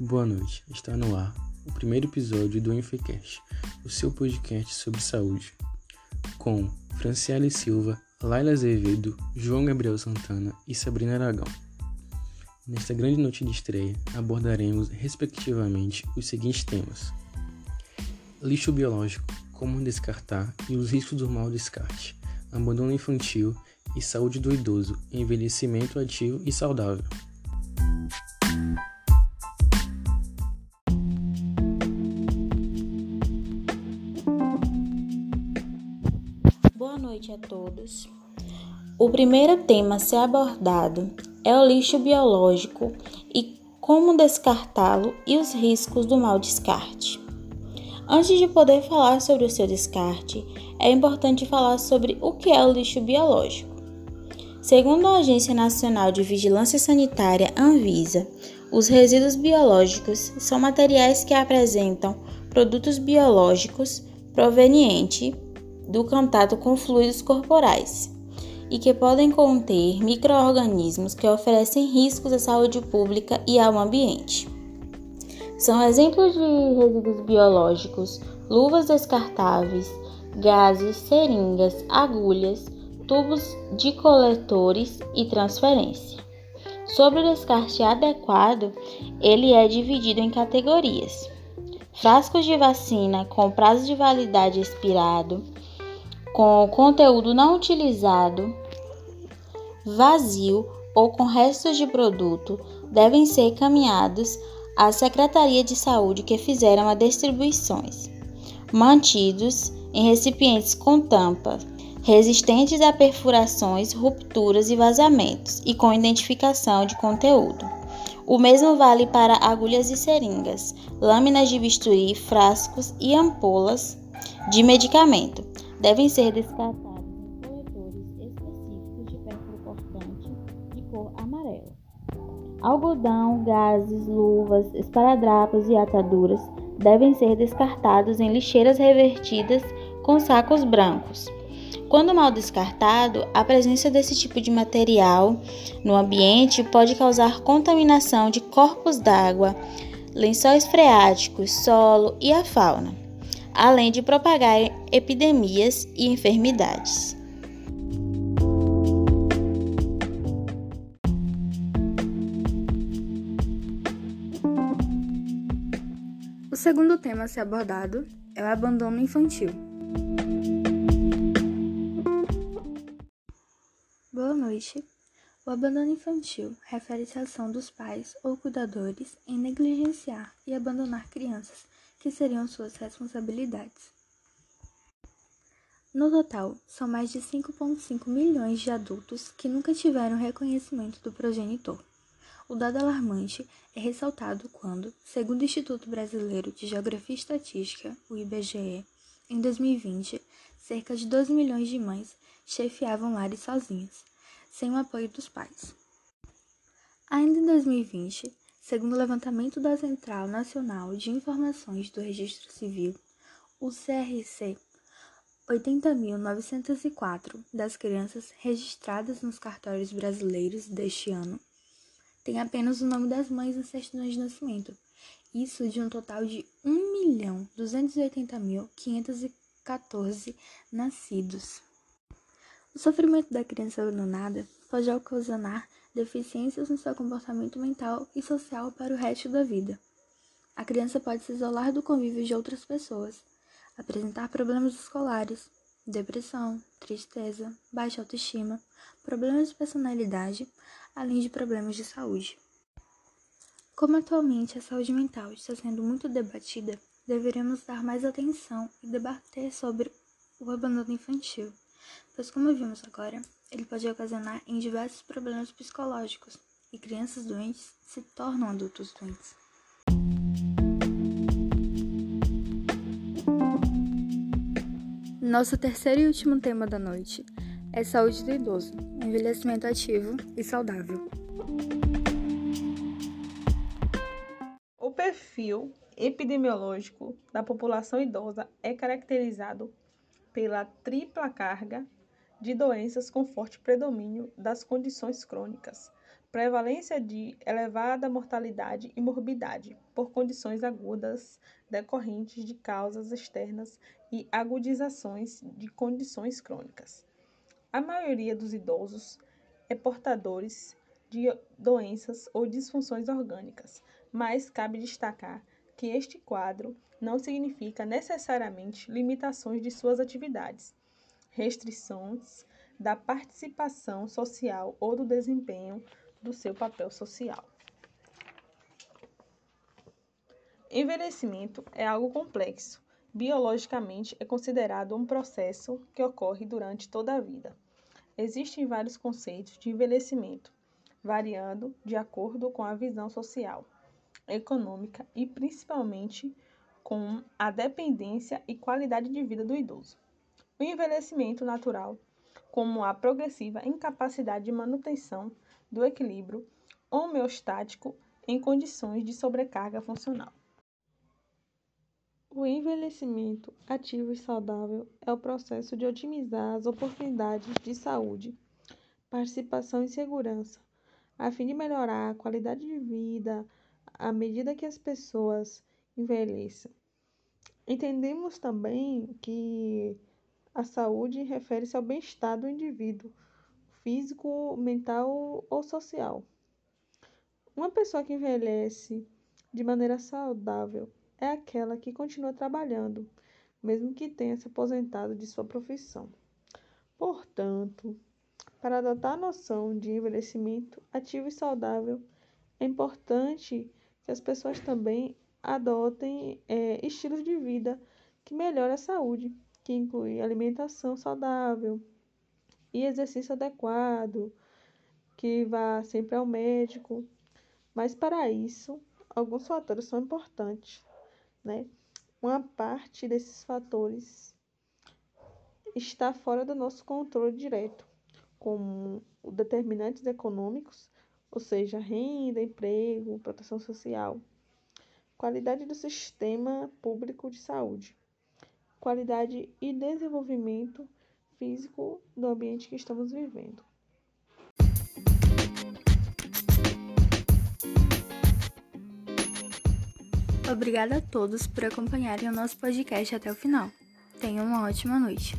Boa noite, está no ar o primeiro episódio do Infecast, o seu podcast sobre saúde, com Franciele Silva, Laila Azevedo, João Gabriel Santana e Sabrina Aragão. Nesta grande noite de estreia, abordaremos, respectivamente, os seguintes temas: lixo biológico, como descartar e os riscos do mau descarte, abandono infantil e saúde do idoso, envelhecimento ativo e saudável. Boa noite a todos. O primeiro tema a ser abordado é o lixo biológico e como descartá-lo e os riscos do mau descarte. Antes de poder falar sobre o seu descarte, é importante falar sobre o que é o lixo biológico. Segundo a Agência Nacional de Vigilância Sanitária Anvisa, os resíduos biológicos são materiais que apresentam produtos biológicos provenientes do contato com fluidos corporais e que podem conter microorganismos que oferecem riscos à saúde pública e ao ambiente. São exemplos de resíduos biológicos luvas descartáveis, gases, seringas, agulhas, tubos de coletores e transferência. Sobre o descarte adequado, ele é dividido em categorias: frascos de vacina com prazo de validade expirado, com conteúdo não utilizado, vazio ou com restos de produto devem ser encaminhados à Secretaria de Saúde que fizeram as distribuições, mantidos em recipientes com tampa, resistentes a perfurações, rupturas e vazamentos e com identificação de conteúdo. O mesmo vale para agulhas e seringas, lâminas de bisturi, frascos e ampolas de medicamento devem ser descartados em coletores específicos de pérfuro cortante de cor amarela. Algodão, gases, luvas, esparadrapos e ataduras devem ser descartados em lixeiras revertidas com sacos brancos. Quando mal descartado, a presença desse tipo de material no ambiente pode causar contaminação de corpos d'água, lençóis freáticos, solo e a fauna além de propagar epidemias e enfermidades. O segundo tema a ser abordado é o abandono infantil. Boa noite. O abandono infantil refere-se à ação dos pais ou cuidadores em negligenciar e abandonar crianças que seriam suas responsabilidades. No total, são mais de 5,5 milhões de adultos que nunca tiveram reconhecimento do progenitor. O dado alarmante é ressaltado quando, segundo o Instituto Brasileiro de Geografia e Estatística, o IBGE, em 2020, cerca de 12 milhões de mães chefiavam lares sozinhas, sem o apoio dos pais. Ainda em 2020, Segundo o levantamento da Central Nacional de Informações do Registro Civil, o CRC, 80.904 das crianças registradas nos cartórios brasileiros deste ano têm apenas o nome das mães nas certidões de nascimento. Isso de um total de 1.280.514 nascidos. O sofrimento da criança abandonada pode ocasionar deficiências no seu comportamento mental e social para o resto da vida. A criança pode se isolar do convívio de outras pessoas, apresentar problemas escolares, depressão, tristeza, baixa autoestima, problemas de personalidade, além de problemas de saúde. Como atualmente a saúde mental está sendo muito debatida, deveremos dar mais atenção e debater sobre o abandono infantil, pois, como vimos agora, ele pode ocasionar em diversos problemas psicológicos e crianças doentes se tornam adultos doentes. Nosso terceiro e último tema da noite é saúde do idoso, envelhecimento ativo e saudável. O perfil epidemiológico da população idosa é caracterizado pela tripla carga de doenças com forte predomínio das condições crônicas, prevalência de elevada mortalidade e morbidade por condições agudas decorrentes de causas externas e agudizações de condições crônicas. A maioria dos idosos é portadores de doenças ou disfunções orgânicas, mas cabe destacar que este quadro não significa necessariamente limitações de suas atividades, restrições da participação social ou do desempenho do seu papel social. Envelhecimento é algo complexo. Biologicamente, é considerado um processo que ocorre durante toda a vida. Existem vários conceitos de envelhecimento, variando de acordo com a visão social, econômica e principalmente com a dependência e qualidade de vida do idoso. O envelhecimento natural, como a progressiva incapacidade de manutenção do equilíbrio homeostático em condições de sobrecarga funcional. O envelhecimento ativo e saudável é o processo de otimizar as oportunidades de saúde, participação e segurança, a fim de melhorar a qualidade de vida à medida que as pessoas envelheçam. Entendemos também que a saúde refere-se ao bem-estar do indivíduo, físico, mental ou social. Uma pessoa que envelhece de maneira saudável é aquela que continua trabalhando, mesmo que tenha se aposentado de sua profissão. Portanto, para adotar a noção de envelhecimento ativo e saudável, é importante que as pessoas também adotem é, estilos de vida que melhorem a saúde, que inclui alimentação saudável, e exercício adequado, que vá sempre ao médico. Mas para isso, alguns fatores são importantes, né? Uma parte desses fatores está fora do nosso controle direto, como determinantes econômicos, ou seja, renda, emprego, proteção social, qualidade do sistema público de saúde, qualidade e desenvolvimento físico do ambiente que estamos vivendo. Obrigada a todos por acompanharem o nosso podcast até o final. Tenham uma ótima noite.